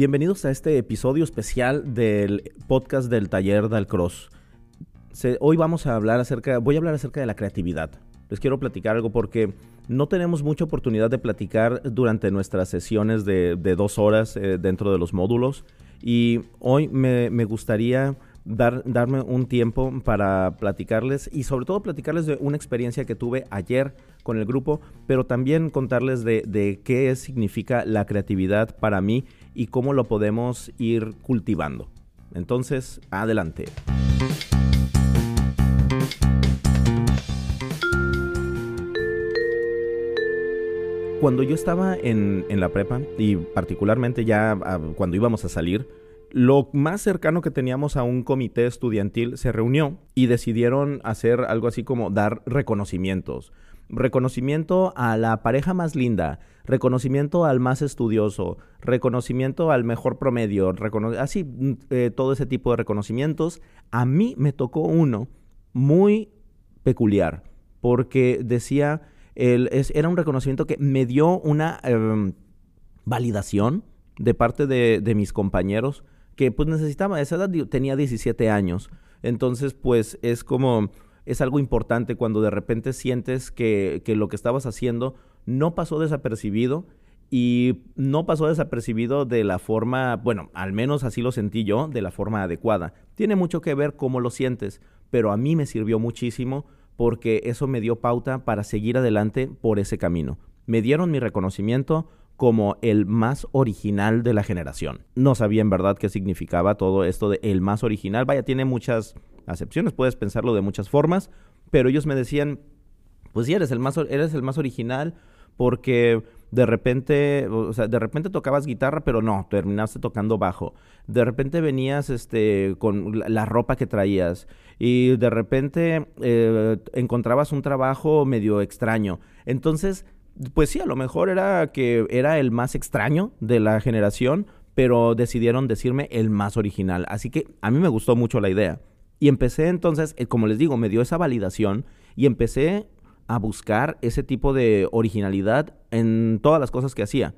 Bienvenidos a este episodio especial del podcast del taller del Cross. hoy vamos a hablar acerca, voy a hablar acerca de la creatividad. Les quiero platicar algo porque no tenemos mucha oportunidad de platicar durante nuestras sesiones de, dos horas eh, dentro de los módulos y hoy me gustaría dar, darme un tiempo para platicarles y sobre todo platicarles de una experiencia que tuve ayer con el grupo, pero también contarles de, de qué significa la creatividad para mí y cómo lo podemos ir cultivando. Entonces, adelante. Cuando yo estaba en, en la prepa y particularmente ya ah, cuando íbamos a salir, lo más cercano que teníamos a un comité estudiantil se reunió y decidieron hacer algo así como dar reconocimientos. Reconocimiento a la pareja más linda, reconocimiento al más estudioso, reconocimiento al mejor promedio, así mm, eh, todo ese tipo de reconocimientos. A mí me tocó uno muy peculiar porque decía, el, era un reconocimiento que me dio una em, validación de parte de, de mis compañeros que pues necesitaba, esa edad tenía 17 años. Entonces, pues es como, es algo importante cuando de repente sientes que, que lo que estabas haciendo no pasó desapercibido y no pasó desapercibido de la forma, bueno, al menos así lo sentí yo, de la forma adecuada. Tiene mucho que ver cómo lo sientes, pero a mí me sirvió muchísimo porque eso me dio pauta para seguir adelante por ese camino. Me dieron mi reconocimiento, como el más original de la generación. No sabía en verdad qué significaba todo esto de el más original. Vaya, tiene muchas acepciones, puedes pensarlo de muchas formas, pero ellos me decían, pues sí, eres el más, eres el más original porque de repente, o sea, de repente tocabas guitarra, pero no, terminaste tocando bajo. De repente venías este, con la, ropa que traías y de repente eh, encontrabas un trabajo medio extraño. Entonces, pues sí, a lo mejor era que era el más extraño de la generación, pero decidieron decirme el más original. Así que a mí me gustó mucho la idea. Y empecé entonces, eh, como les digo, me dio esa validación y empecé a buscar ese tipo de originalidad en todas las cosas que hacía.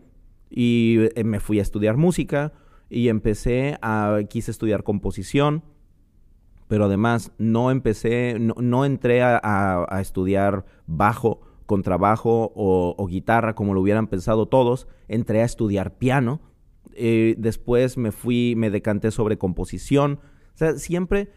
Y eh, me fui a estudiar música y empecé a, quise estudiar composición, pero además no empecé, no, entré a estudiar bajo contrabajo o, o guitarra, como lo hubieran pensado todos. Entré a estudiar piano. Eh, después me fui, me decanté sobre composición. O sea, siempre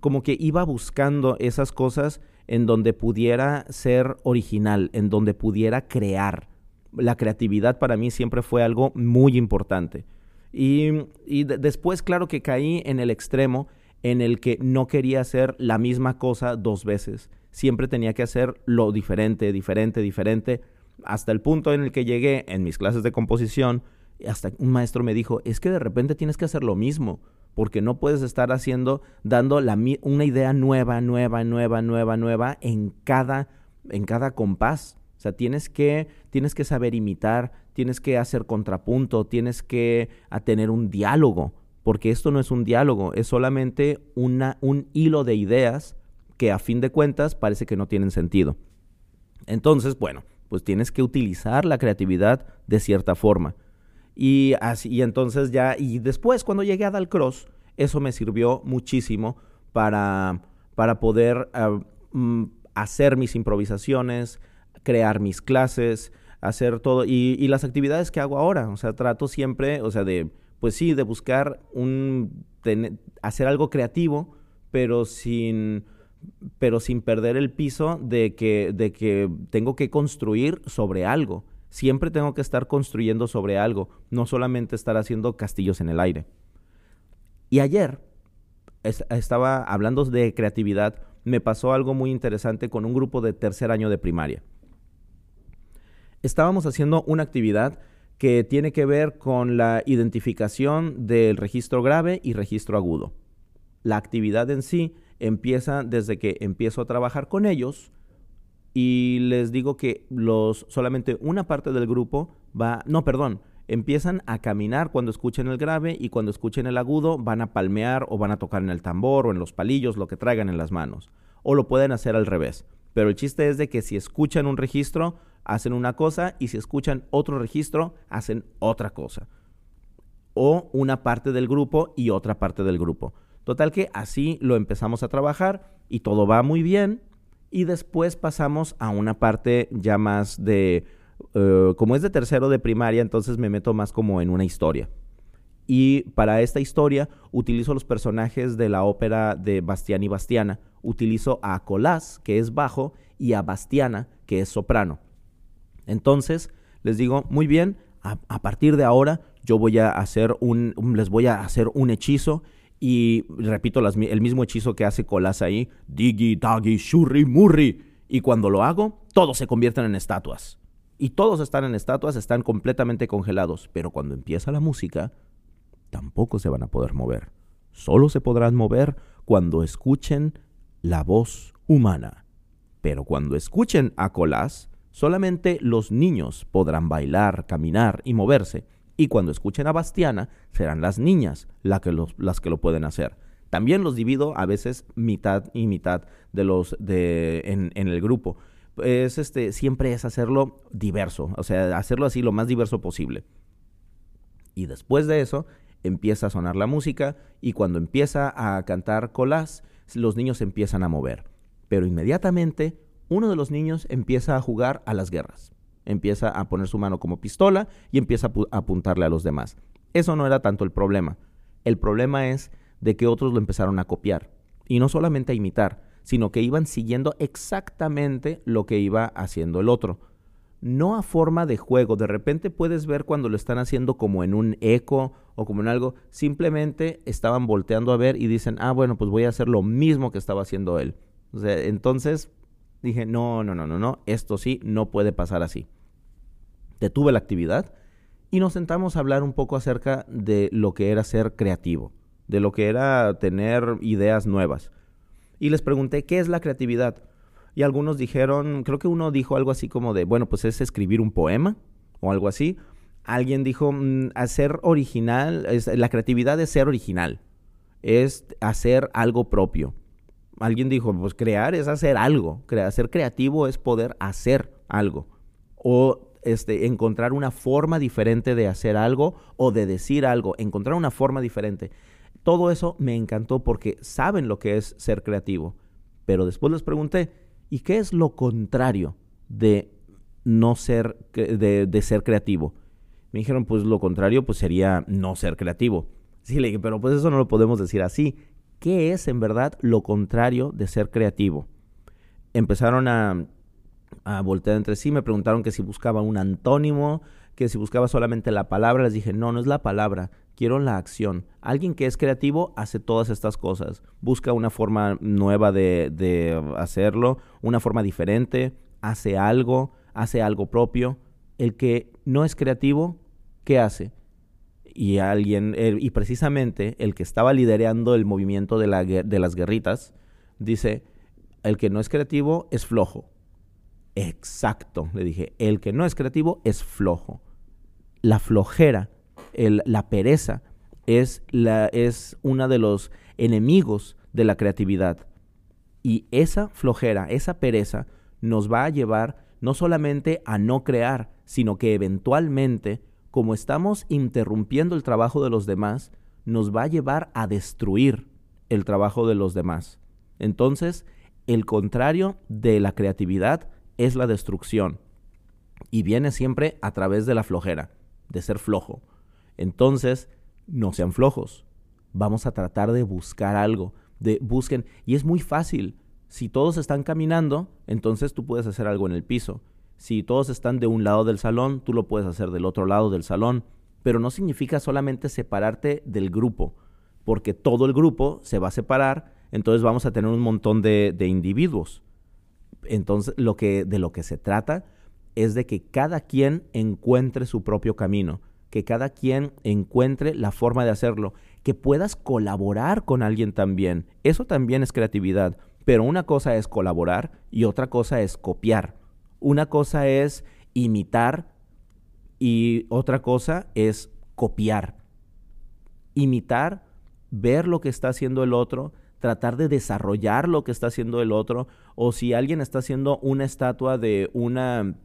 como que iba buscando esas cosas en donde pudiera ser original, en donde pudiera crear. La creatividad para mí siempre fue algo muy importante. Y, y después, claro que caí en el extremo en el que no quería hacer la misma cosa dos veces siempre tenía que hacer lo diferente, diferente, diferente, hasta el punto en el que llegué en mis clases de composición, hasta un maestro me dijo, es que de repente tienes que hacer lo mismo, porque no puedes estar haciendo, dando la, una idea nueva, nueva, nueva, nueva, nueva en cada, en cada compás. O sea, tienes que, tienes que saber imitar, tienes que hacer contrapunto, tienes que tener un diálogo, porque esto no es un diálogo, es solamente una, un hilo de ideas que a fin de cuentas parece que no tienen sentido. Entonces, bueno, pues tienes que utilizar la creatividad de cierta forma. Y así, y entonces ya, y después cuando llegué a Dalcross, eso me sirvió muchísimo para, para poder ah, mm, hacer mis improvisaciones, crear mis clases, hacer todo, y, y, las actividades que hago ahora. O sea, trato siempre, o sea, de, pues sí, de buscar un, hacer algo creativo, pero sin pero sin perder el piso de que, de que tengo que construir sobre algo. Siempre tengo que estar construyendo sobre algo, no solamente estar haciendo castillos en el aire. Y ayer estaba hablando de creatividad, me pasó algo muy interesante con un grupo de tercer año de primaria. Estábamos haciendo una actividad que tiene que ver con la identificación del registro grave y registro agudo. La actividad en sí empieza desde que empiezo a trabajar con ellos y les digo que los solamente una parte del grupo va, no, perdón, empiezan a caminar cuando escuchen el grave y cuando escuchen el agudo van a palmear o van a tocar en el tambor o en los palillos, lo que traigan en las manos. O lo pueden hacer al revés. Pero el chiste es de que si escuchan un registro, hacen una cosa y si escuchan otro registro, hacen otra cosa. o una parte del grupo y otra parte del grupo. Total que así lo empezamos a trabajar y todo va muy bien y después pasamos a una parte ya más de, eh, como es de tercero de primaria, entonces me meto más como en una historia. Y para esta historia utilizo los personajes de la ópera de Bastián y Bastiana. Utilizo a Colás, que es bajo, y a Bastiana, que es soprano. Entonces, les digo, muy bien, a, partir de ahora yo voy a hacer un, les voy a hacer un hechizo y repito el mismo hechizo que hace Colás ahí, Digi, Dagi, Shurri, Murri. Y cuando lo hago, todos se convierten en estatuas. Y todos están en estatuas, están completamente congelados. Pero cuando empieza la música, tampoco se van a poder mover. Solo se podrán mover cuando escuchen la voz humana. Pero cuando escuchen a Colás, solamente los niños podrán bailar, caminar y moverse. Y cuando escuchen a Bastiana, serán las niñas las que, las que lo pueden hacer. También los divido a veces mitad y mitad de los de, en, en el grupo. Es este, siempre es hacerlo diverso, o sea, hacerlo así lo más diverso posible. Y después de eso, empieza a sonar la música y cuando empieza a cantar Colás, los niños empiezan a mover. Pero inmediatamente uno de los niños empieza a jugar a las guerras. Empieza a poner su mano como pistola y empieza a apuntarle a los demás. Eso no era tanto el problema. El problema es de que otros lo empezaron a copiar. Y no solamente a imitar, sino que iban siguiendo exactamente lo que iba haciendo el otro no a forma de juego. De repente puedes ver cuando lo están haciendo como en un eco o como en algo. Simplemente estaban volteando a ver y dicen, ah, bueno, pues voy a hacer lo mismo que estaba haciendo él. Entonces dije, no, no, no, no, no, esto sí, no puede pasar así. Detuve la actividad y nos sentamos a hablar un poco acerca de lo que era ser creativo, de lo que era tener ideas nuevas. Y les pregunté, ¿qué es la creatividad? y algunos dijeron, creo que uno dijo algo así como de, bueno, pues es escribir un poema o algo así. Alguien dijo, mm, hacer original, es, la creatividad es ser original, es hacer algo propio. Alguien dijo, pues crear es hacer algo, ser creativo es poder hacer algo. O este, encontrar una forma diferente de hacer algo o de decir algo, encontrar una forma diferente. Todo eso me encantó porque saben lo que es ser creativo. Pero después les pregunté, ¿Y qué es lo contrario de no ser, de, ser creativo? Me dijeron, pues lo contrario, pues sería no ser creativo. Sí, le dije, pero pues eso no lo podemos decir así. ¿Qué es en verdad lo contrario de ser creativo? Empezaron a, a voltear entre sí, me preguntaron que si buscaba un antónimo, que si buscaba solamente la palabra, les dije, no, no es la palabra, quiero la acción. Alguien que es creativo hace todas estas cosas, busca una forma nueva de, hacerlo, una forma diferente, hace algo, hace algo propio. El que no es creativo, ¿qué hace? Y alguien, y precisamente el que estaba liderando el movimiento de, la, de las guerritas, dice, el que no es creativo es flojo. Exacto, le dije, el que no es creativo es flojo. La flojera la pereza es, la, es uno de los enemigos de la creatividad. Y esa flojera, esa pereza, nos va a llevar no solamente a no crear, sino que eventualmente, como estamos interrumpiendo el trabajo de los demás, nos va a llevar a destruir el trabajo de los demás. Entonces, el contrario de la creatividad es la destrucción. Y viene siempre a través de la flojera, de ser flojo. Entonces, no sean flojos. Vamos a tratar de buscar algo, de busquen y es muy fácil. Si todos están caminando, entonces tú puedes hacer algo en el piso. Si todos están de un lado del salón, tú lo puedes hacer del otro lado del salón, pero no significa solamente separarte del grupo, porque todo el grupo se va a separar, entonces vamos a tener un montón de, individuos. Entonces, lo que, de lo que se trata es de que cada quien encuentre su propio camino que cada quien encuentre la forma de hacerlo, que puedas colaborar con alguien también. Eso también es creatividad, pero una cosa es colaborar y otra cosa es copiar. Una cosa es imitar y otra cosa es copiar. Imitar, ver lo que está haciendo el otro, tratar de desarrollar lo que está haciendo el otro, o si alguien está haciendo una estatua de una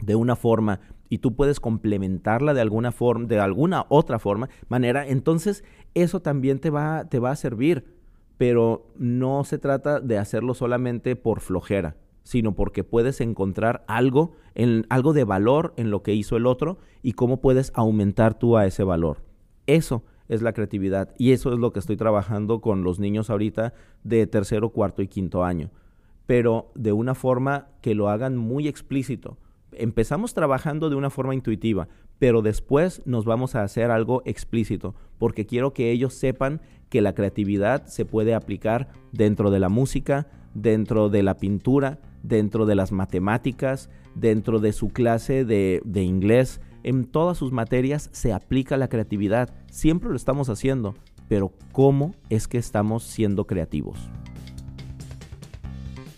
de una forma y tú puedes complementarla de alguna forma, de alguna otra forma, manera, entonces eso también te va, te va a servir. Pero no se trata de hacerlo solamente por flojera, sino porque puedes encontrar algo, en, algo de valor en lo que hizo el otro y cómo puedes aumentar tú a ese valor. Eso es la creatividad y eso es lo que estoy trabajando con los niños ahorita de tercero, cuarto y quinto año, pero de una forma que lo hagan muy explícito empezamos trabajando de una forma intuitiva, pero después nos vamos a hacer algo explícito, porque quiero que ellos sepan que la creatividad se puede aplicar dentro de la música, dentro de la pintura, dentro de las matemáticas, dentro de su clase de, inglés. En todas sus materias se aplica la creatividad. Siempre lo estamos haciendo, pero ¿cómo es que estamos siendo creativos?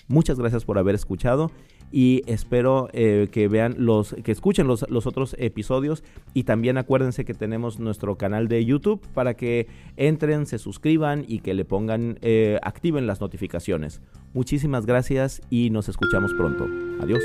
Muchas gracias por haber escuchado y espero eh, que vean los, que escuchen los, los, otros episodios y también acuérdense que tenemos nuestro canal de YouTube para que entren, se suscriban y que le pongan, eh, activen las notificaciones. Muchísimas gracias y nos escuchamos pronto. Adiós.